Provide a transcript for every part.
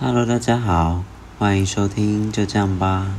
Hello，大家好，欢迎收听就这样吧。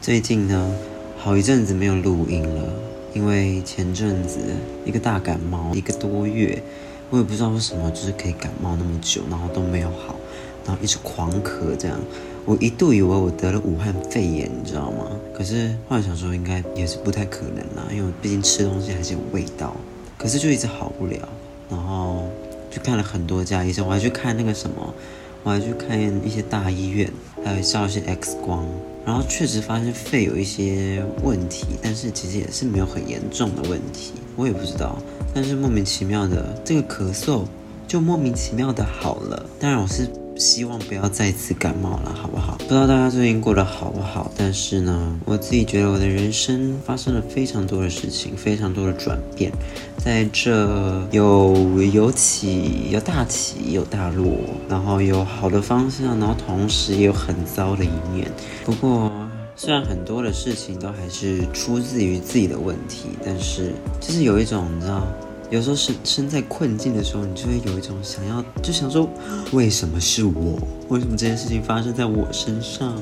最近呢，好一阵子没有录音了，因为前阵子一个大感冒，一个多月，我也不知道为什么，就是可以感冒那么久，然后都没有好，然后一直狂咳这样。我一度以为我得了武汉肺炎，你知道吗？可是后来想说，应该也是不太可能啦，因为我毕竟吃东西还是有味道。可是就一直好不了，然后去看了很多家医生，我还去看那个什么，我还去看一些大医院，还有照一些 X 光，然后确实发现肺有一些问题，但是其实也是没有很严重的问题，我也不知道。但是莫名其妙的这个咳嗽就莫名其妙的好了，当然我是。希望不要再次感冒了，好不好？不知道大家最近过得好不好？但是呢，我自己觉得我的人生发生了非常多的事情，非常多的转变，在这有有起有大起有大落，然后有好的方向，然后同时也有很糟的一面。不过，虽然很多的事情都还是出自于自己的问题，但是就是有一种你知道。有时候身身在困境的时候，你就会有一种想要，就想说，为什么是我？为什么这件事情发生在我身上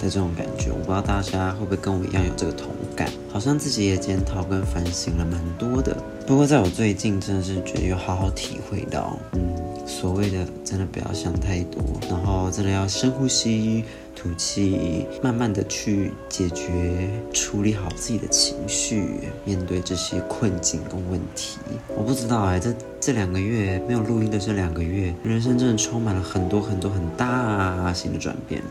的这种感觉？我不知道大家会不会跟我一样有这个同感？好像自己也检讨跟反省了蛮多的。不过在我最近，真的是觉得有好好体会到，嗯，所谓的真的不要想太多，然后真的要深呼吸。吐气，慢慢的去解决、处理好自己的情绪，面对这些困境跟问题。我不知道哎，这这两个月没有录音的这两个月，人生真的充满了很多很多很大型的转变，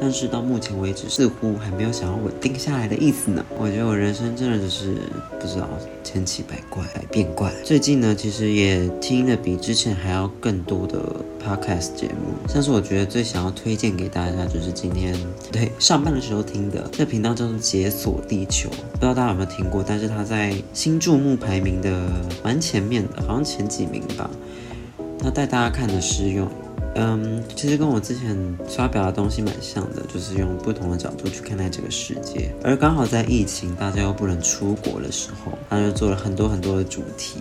但是到目前为止，似乎还没有想要稳定下来的意思呢。我觉得我人生真的就是不知道千奇百怪、百变怪。最近呢，其实也听了比之前还要更多的 podcast 节目，像是我觉得最想要推荐给大家就是今天对上班的时候听的，这频道叫做解锁地球，不知道大家有没有听过？但是它在新注目排名的蛮前面的，好像前几名吧。那带大家看的是用，嗯，其实跟我之前发表的东西蛮像的，就是用不同的角度去看待这个世界。而刚好在疫情大家又不能出国的时候，他就做了很多很多的主题。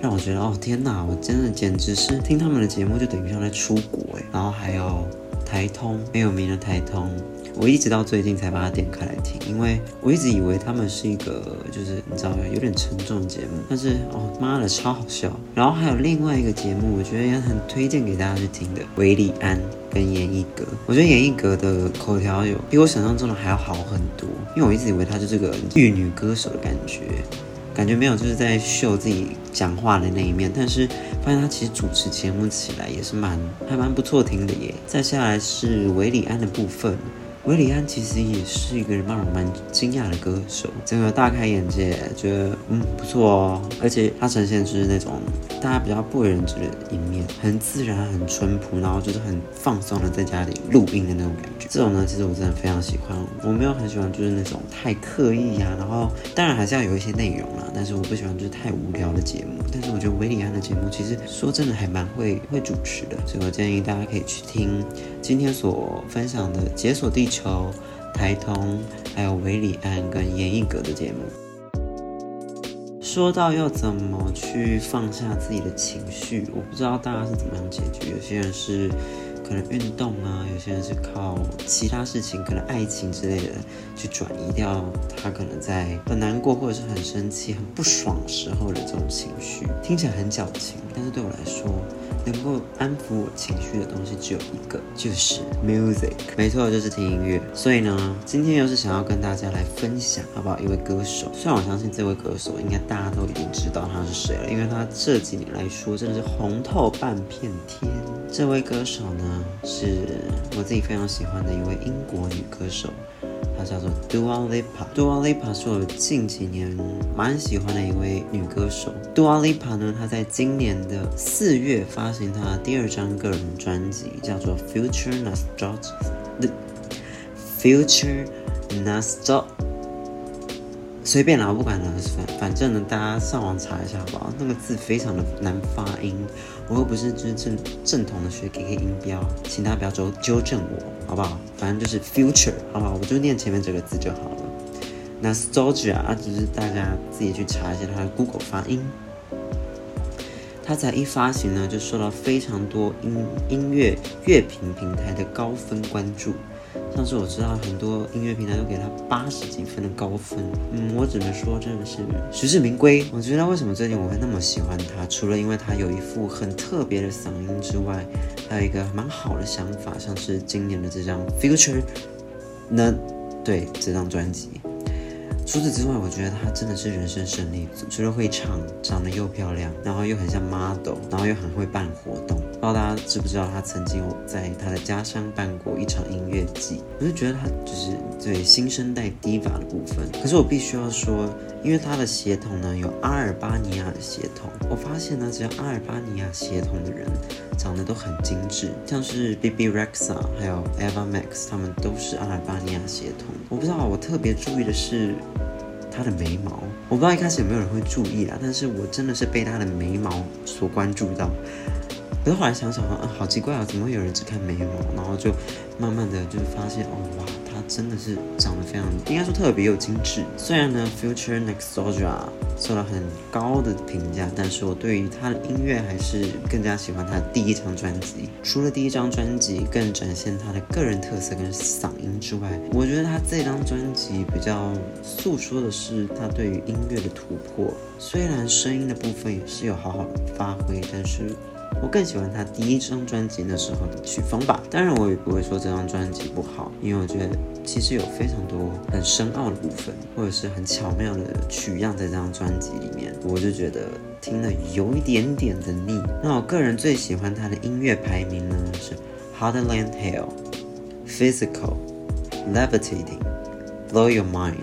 让我觉得哦天哪，我真的简直是听他们的节目就等于像在出国哎，然后还有台通很有名的台通，我一直到最近才把它点开来听，因为我一直以为他们是一个就是你知道有点沉重的节目，但是哦妈的超好笑，然后还有另外一个节目，我觉得也很推荐给大家去听的，韦礼安跟严艺格，我觉得严艺格的口条有比我想象中的还要好很多，因为我一直以为她是这个玉女歌手的感觉。感觉没有，就是在秀自己讲话的那一面，但是发现他其实主持节目起来也是蛮还蛮不错听的耶。再下来是韦礼安的部分。韦礼安其实也是一个让我蛮惊讶的歌手，整个大开眼界，觉得嗯不错哦，而且他呈现是那种大家比较不为人知的一面，很自然、很淳朴，然后就是很放松的在家里录音的那种感觉。这种呢，其实我真的非常喜欢。我没有很喜欢就是那种太刻意呀、然后当然还是要有一些内容啦，但是我不喜欢就是太无聊的节目。但是我觉得韦礼安的节目其实说真的还蛮会会主持的，所以我建议大家可以去听今天所分享的《解锁地球》。球台通，还有韦礼安跟严艺格的节目。说到要怎么去放下自己的情绪，我不知道大家是怎么样解决。有些人是可能运动啊，有些人是靠其他事情，可能爱情之类的去转移掉他可能在很难过或者是很生气、很不爽时候的这种情绪。听起来很矫情，但是对我来说。能够安抚我情绪的东西只有一个，就是 music。没错，就是听音乐。所以呢，今天又是想要跟大家来分享，好不好？一位歌手，虽然我相信这位歌手应该大家都已经知道他是谁了，因为他这几年来说真的是红透半片天。这位歌手呢，是我自己非常喜欢的一位英国女歌手。她叫做 Dua Lipa，Dua Lipa 是我近几年蛮喜欢的一位女歌手。Dua Lipa 呢，她在今年的四月发行她的第二张个人专辑，叫做 Future Nostalgia Future Nostalgia，随便啦，我不管了，反反正呢，大家上网查一下好不好？那个字非常的难发音。我又不是就是正正统的学 KK 音标，请大家不要纠纠正我，好不好？反正就是 future，好不好？我就念前面这个字就好了。Nostalgia 啊，只是大家自己去查一下它的 Google 发音。它才一发行呢，就受到非常多音音乐乐评平台的高分关注。像是我知道很多音乐平台都给他八十几分的高分，嗯，我只能说真的是实至名归。我觉得为什么最近我会那么喜欢他，除了因为他有一副很特别的嗓音之外，还有一个蛮好的想法，像是今年的这张 Future，那对这张专辑。除此之外，我觉得他真的是人生胜利，除了会唱，长得又漂亮，然后又很像 model，然后又很会办活动。不知道大家知不知道，他曾经在他的家乡办过一场音乐季。我就觉得他就是对新生代 diva 的部分。可是我必须要说，因为他的血统呢有阿尔巴尼亚的血统，我发现呢，只要阿尔巴尼亚血统的人长得都很精致，像是 Bebe Rexha 还有 Ava Max，他们都是阿尔巴尼亚血统。我不知道，我特别注意的是。他的眉毛，我不知道一开始有没有人会注意啊，但是我真的是被他的眉毛所关注到。可是后来想想，嗯，好奇怪啊，怎么会有人只看眉毛？然后就慢慢的就发现，哦，哇，他真的是长得非常，应该说特别又精致。虽然呢，Future Nostalgia 受到很高的评价，但是我对于他的音乐还是更加喜欢他的第一张专辑。除了第一张专辑更展现他的个人特色跟嗓音之外，我觉得他这张专辑比较诉说的是他对于音乐的突破。虽然声音的部分也是有好好发挥，但是。我更喜欢他第一张专辑那时候的曲风吧，当然我也不会说这张专辑不好，因为我觉得其实有非常多很深奥的部分，或者是很巧妙的取样在这张专辑里面，我就觉得听了有一点点的腻。那我个人最喜欢他的音乐排名呢是 Heartland Hell、Physical、Levitating、Blow Your Mind。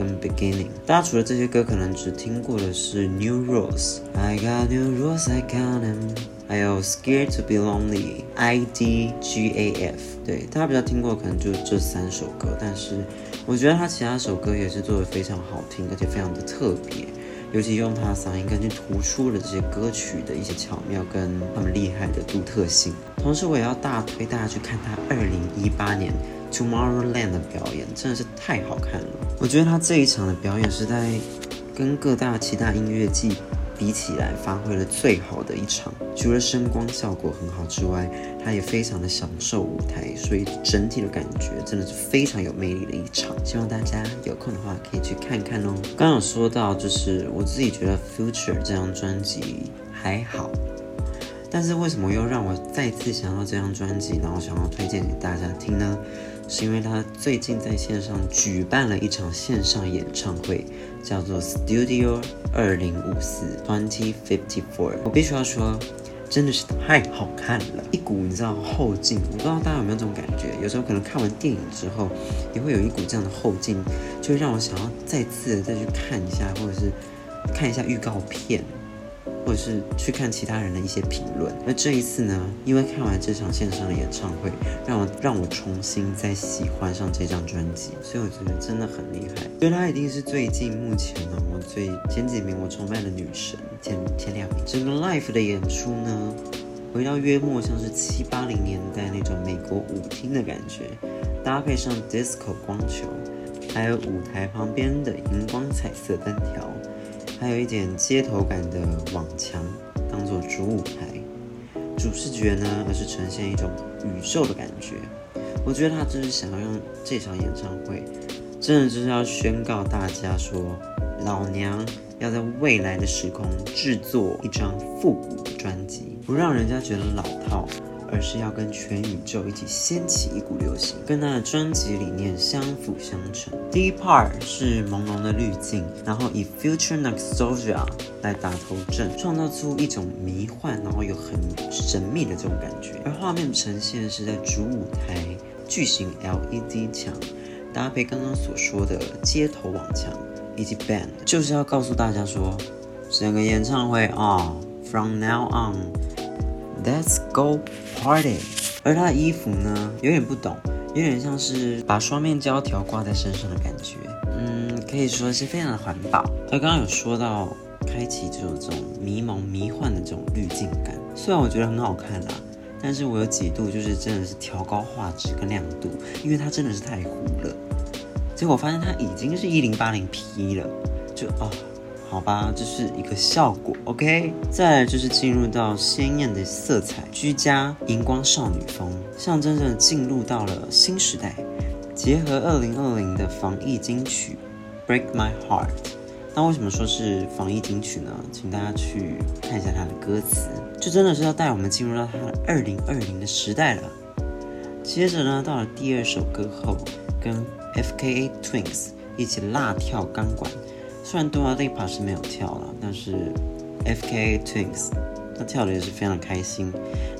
跟 Beginning，大家除了这些歌，可能只听过的是 New Rules，I got new rules, I count them，还有 Scared to be lonely，I D G A F。对，大家比较听过可能就这三首歌，但是我觉得他其他首歌也是做得非常好听，而且非常的特别，尤其用他嗓音更去突出了这些歌曲的一些巧妙跟他们厉害的独特性。同时，我也要大推大家去看他二零一八年。Tomorrowland 的表演真的是太好看了，我觉得他这一场的表演是在跟各大其他音乐季比起来发挥了最好的一场。除了声光效果很好之外，他也非常的享受舞台，所以整体的感觉真的是非常有魅力的一场。希望大家有空的话可以去看看哦。刚刚有说到，就是我自己觉得 Future 这张专辑还好。但是为什么又让我再次想到这张专辑，然后想要推荐给大家听呢？是因为他最近在线上举办了一场线上演唱会，叫做 Studio 二零五四 Twenty Fifty Four。我必须要说，真的是太好看了，一股你知道后劲，我不知道大家有没有这种感觉？有时候可能看完电影之后，也会有一股这样的后劲，就让我想要再次的再去看一下，或者是看一下预告片。或者是去看其他人的一些评论。那这一次呢，因为看完这场线上的演唱会，让我让我重新再喜欢上这张专辑，所以我觉得真的很厉害。因为她一定是最近目前呢，我最前几名我崇拜的女神，前前两名。整个 live 的演出呢，回到约莫像是七八零年代那种美国舞厅的感觉，搭配上 disco 光球，还有舞台旁边的荧光彩色灯条。还有一点街头感的网墙当做主舞台，主视觉呢，而是呈现一种宇宙的感觉。我觉得他就是想要用这场演唱会，真的就是要宣告大家说，老娘要在未来的时空制作一张复古的专辑，不让人家觉得老套。而是要跟全宇宙一起掀起一股流行，跟他的专辑理念相辅相成。第一 part 是朦胧的滤镜，然后以 Future Nostalgia 来打头阵，创造出一种迷幻，然后又很神秘的这种感觉。而画面呈现是在主舞台巨型 LED 墙，搭配刚刚所说的街头网墙以及 band，就是要告诉大家说，整个演唱会啊，From now on，That's go party！而他的衣服呢，有点不懂，有点像是把双面胶条挂在身上的感觉。嗯，可以说是非常的环保。他刚刚有说到开启这种这种迷蒙迷幻的这种滤镜感，虽然我觉得很好看啦，但是我有几度就是真的是调高画质跟亮度，因为它真的是太糊了。结果发现它已经是一零八零 P 了，就哦，好吧，这是一个效果，OK。再来就是进入到鲜艳的色彩，居家荧光少女风，象征着进入到了新时代。结合二零二零的防疫金曲《Break My Heart》，那为什么说是防疫金曲呢？请大家去看一下它的歌词，就真的是要带我们进入到它的二零二零的时代了。接着呢，到了第二首歌后，跟 FKA Twins 一起辣跳钢管，虽然 Dua Lipa 是没有跳了，但是 FKA Twigs 他跳的也是非常开心，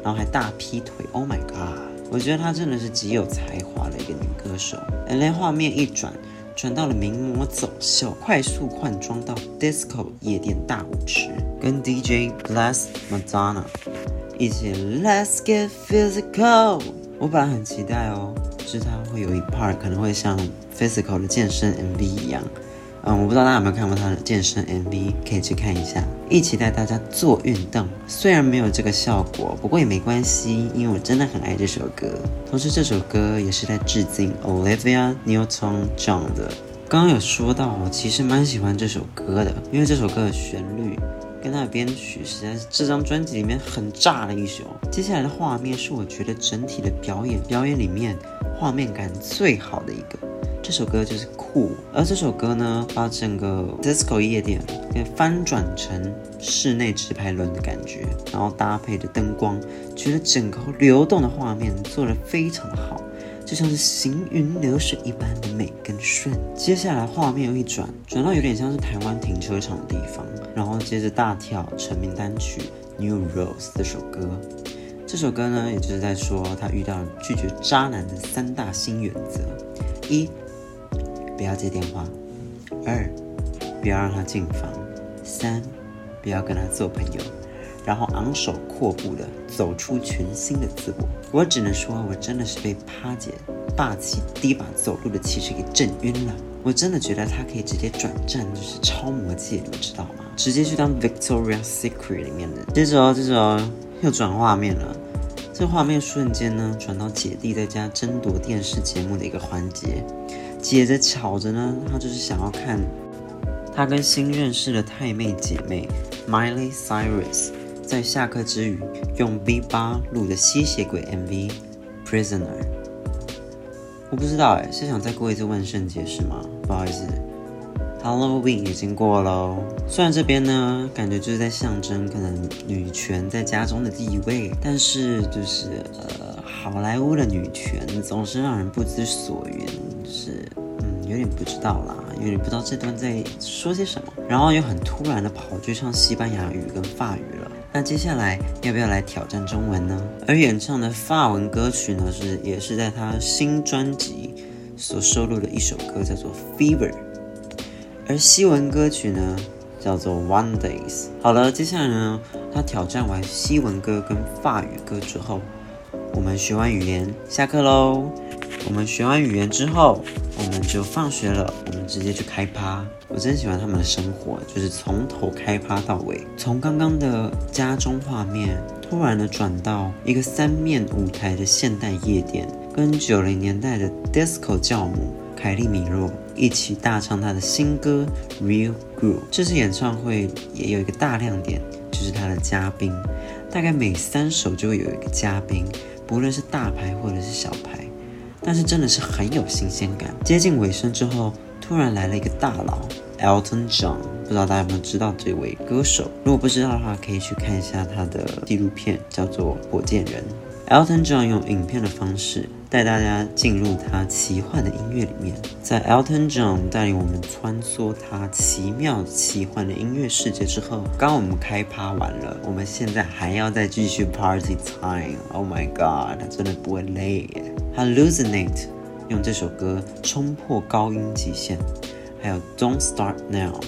然后还大劈腿，Oh my God！我觉得她真的是极有才华的一个女歌手。And then 画面一转，转到了名模走秀，快速换装到 disco 夜店大舞池，跟 DJ Bless Madonna 一起 Let's get physical。我本来很期待哦，就是他会有一 part 可能会像 physical 的健身 MV 一样。嗯，我不知道大家有没有看过他的健身 MV，可以去看一下。一起带大家做运动，虽然没有这个效果，不过也没关系，因为我真的很爱这首歌。同时，这首歌也是在致敬 Olivia Newton-John 的。刚刚有说到，我其实蛮喜欢这首歌的，因为这首歌的旋律跟它的编曲实在是这张专辑里面很炸的一首。接下来的画面是我觉得整体的表演，表演里面画面感最好的一个。这首歌就是酷，而这首歌呢，把整个 disco 夜店给翻转成室内直排轮的感觉，然后搭配着灯光，觉得整个流动的画面做得非常好，就像是行云流水一般的美跟顺。接下来画面又一转，转到有点像是台湾停车场的地方，然后接着大跳成名单曲《New Rose》这首歌。这首歌呢，也就是在说他遇到拒绝渣男的三大新原则：一。不要接电话。二，不要让他进房。三，不要跟他做朋友。然后昂首阔步的走出全新的自我。我只能说，我真的是被趴姐霸气第一把走路的气势给震晕了。我真的觉得他可以直接转战，就是超模界，你们知道吗？直接去当 Victoria's Secret 里面的。接着哦，接着哦，又转画面了。这画面瞬间呢，转到姐弟在家争夺电视节目的一个环节。姐姐巧着呢，她就是想要看她跟新认识的太妹姐妹 Miley Cyrus 在下课之余用 V8 录的吸血鬼 MV Prisoner。我不知道哎，是想再过一次万圣节是吗？不好意思，Halloween 已经过喽。虽然这边呢，感觉就是在象征可能女权在家中的地位，但是就是呃，好莱坞的女权总是让人不知所云。是，嗯，有点不知道啦，有点不知道这段在说些什么，然后又很突然的跑去唱西班牙语跟法语了。那接下来要不要来挑战中文呢？而演唱的法文歌曲呢，是也是在他新专辑所收录的一首歌，叫做《Fever》。而西文歌曲呢，叫做《One Days》。好了，接下来呢，他挑战完西文歌跟法语歌之后，我们学完语言，下课喽。我们学完语言之后，我们就放学了。我们直接去开趴。我真喜欢他们的生活，就是从头开趴到尾。从刚刚的家中画面，突然的转到一个三面舞台的现代夜店，跟九零年代的 disco 教母凯莉米洛一起大唱她的新歌《Real Groove》。这次演唱会也有一个大亮点，就是他的嘉宾，大概每三首就会有一个嘉宾，不论是大牌或者是小牌。但是真的是很有新鲜感。接近尾声之后，突然来了一个大佬，Elton John。不知道大家有没有知道这位歌手？如果不知道的话，可以去看一下他的纪录片，叫做《火箭人》。Elton John 用影片的方式带大家进入他奇幻的音乐里面，在 Elton John 带领我们穿梭他奇妙奇幻的音乐世界之后，刚我们开趴完了，我们现在还要再继续 Party Time。Oh my God，他真的不会累耶。Hallucinate 用这首歌冲破高音极限，还有 Don't Start Now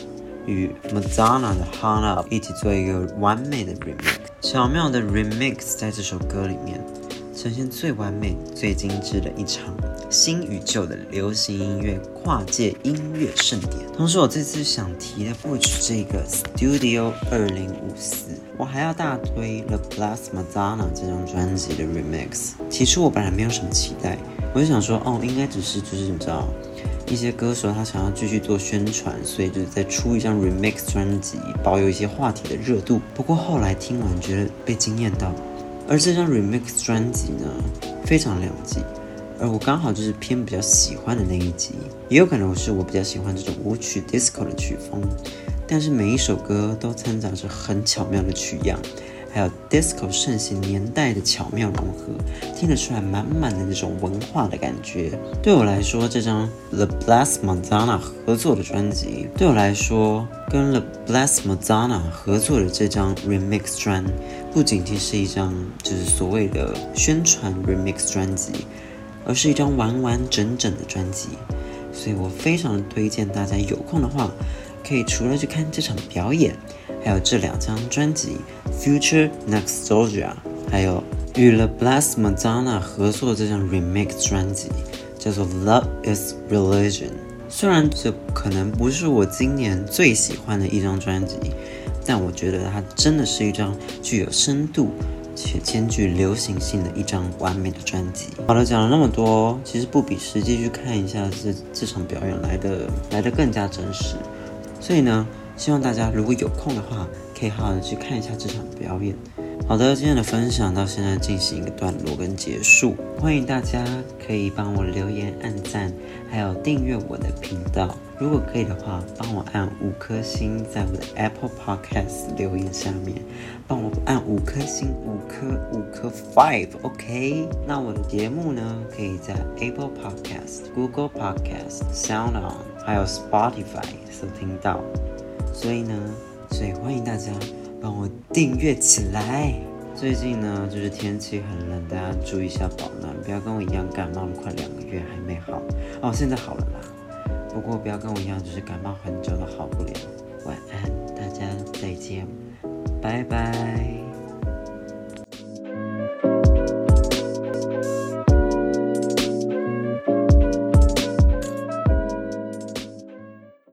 与 Madonna 的 Hung Up 一起做一个完美的 remix，巧妙的 remix 在这首歌里面呈现最完美、最精致的一场新与旧的流行音乐跨界音乐盛典。同时，我这次想提的不止这个 Studio 二零五四，我还要大推 The Blessed Madonna 这张专辑的 remix。起初我本来没有什么期待，我就想说，哦，应该只是就是你知道。一些歌手他想要继续做宣传，所以就是再出一张 remix 专辑，保有一些话题的热度。不过后来听完觉得被惊艳到，而这张 remix 专辑呢，非常两极，而我刚好就是偏比较喜欢的那一集，也有可能是我比较喜欢这种舞曲 disco 的曲风，但是每一首歌都掺杂着很巧妙的曲样。还有 disco 盛行年代的巧妙融合，听得出来满满的那种文化的感觉。对我来说，这张 The Blessed Madonna 合作的专辑，对我来说，跟 The Blessed Madonna 合作的这张 Remix 专，不仅仅是一张就是所谓的宣传 Remix 专辑，而是一张完完整整的专辑。所以我非常推荐大家有空的话，可以除了去看这场表演。还有这两张专辑《Future Nostalgia》，还有与 The Blessed Madonna 合作的这张 Remix 专辑，叫做《Love Is Religion》。虽然这可能不是我今年最喜欢的一张专辑，但我觉得它真的是一张具有深度且兼具流行性的一张完美的专辑。好了，讲了那么多，其实不比实际去看一下这这场表演来的来的更加真实。所以呢，希望大家如果有空的话，可以好好的去看一下这场表演。好的，今天的分享到现在进行一个段落跟结束。欢迎大家可以帮我留言、按赞，还有订阅我的频道。如果可以的话，帮我按五颗星，在我的 Apple Podcast 留言下面，帮我按五颗星，五颗五颗 five，OK？那我的节目呢，可以在 Apple Podcast、Google Podcast、Sound On，还有 Spotify 收听到。所以呢，所以欢迎大家帮我订阅起来。最近呢，就是天气很冷，大家注意一下保暖，不要跟我一样感冒了快两个月还没好。哦，现在好了啦。不过不要跟我一样，就是感冒很久都好不了。晚安，大家再见，拜拜。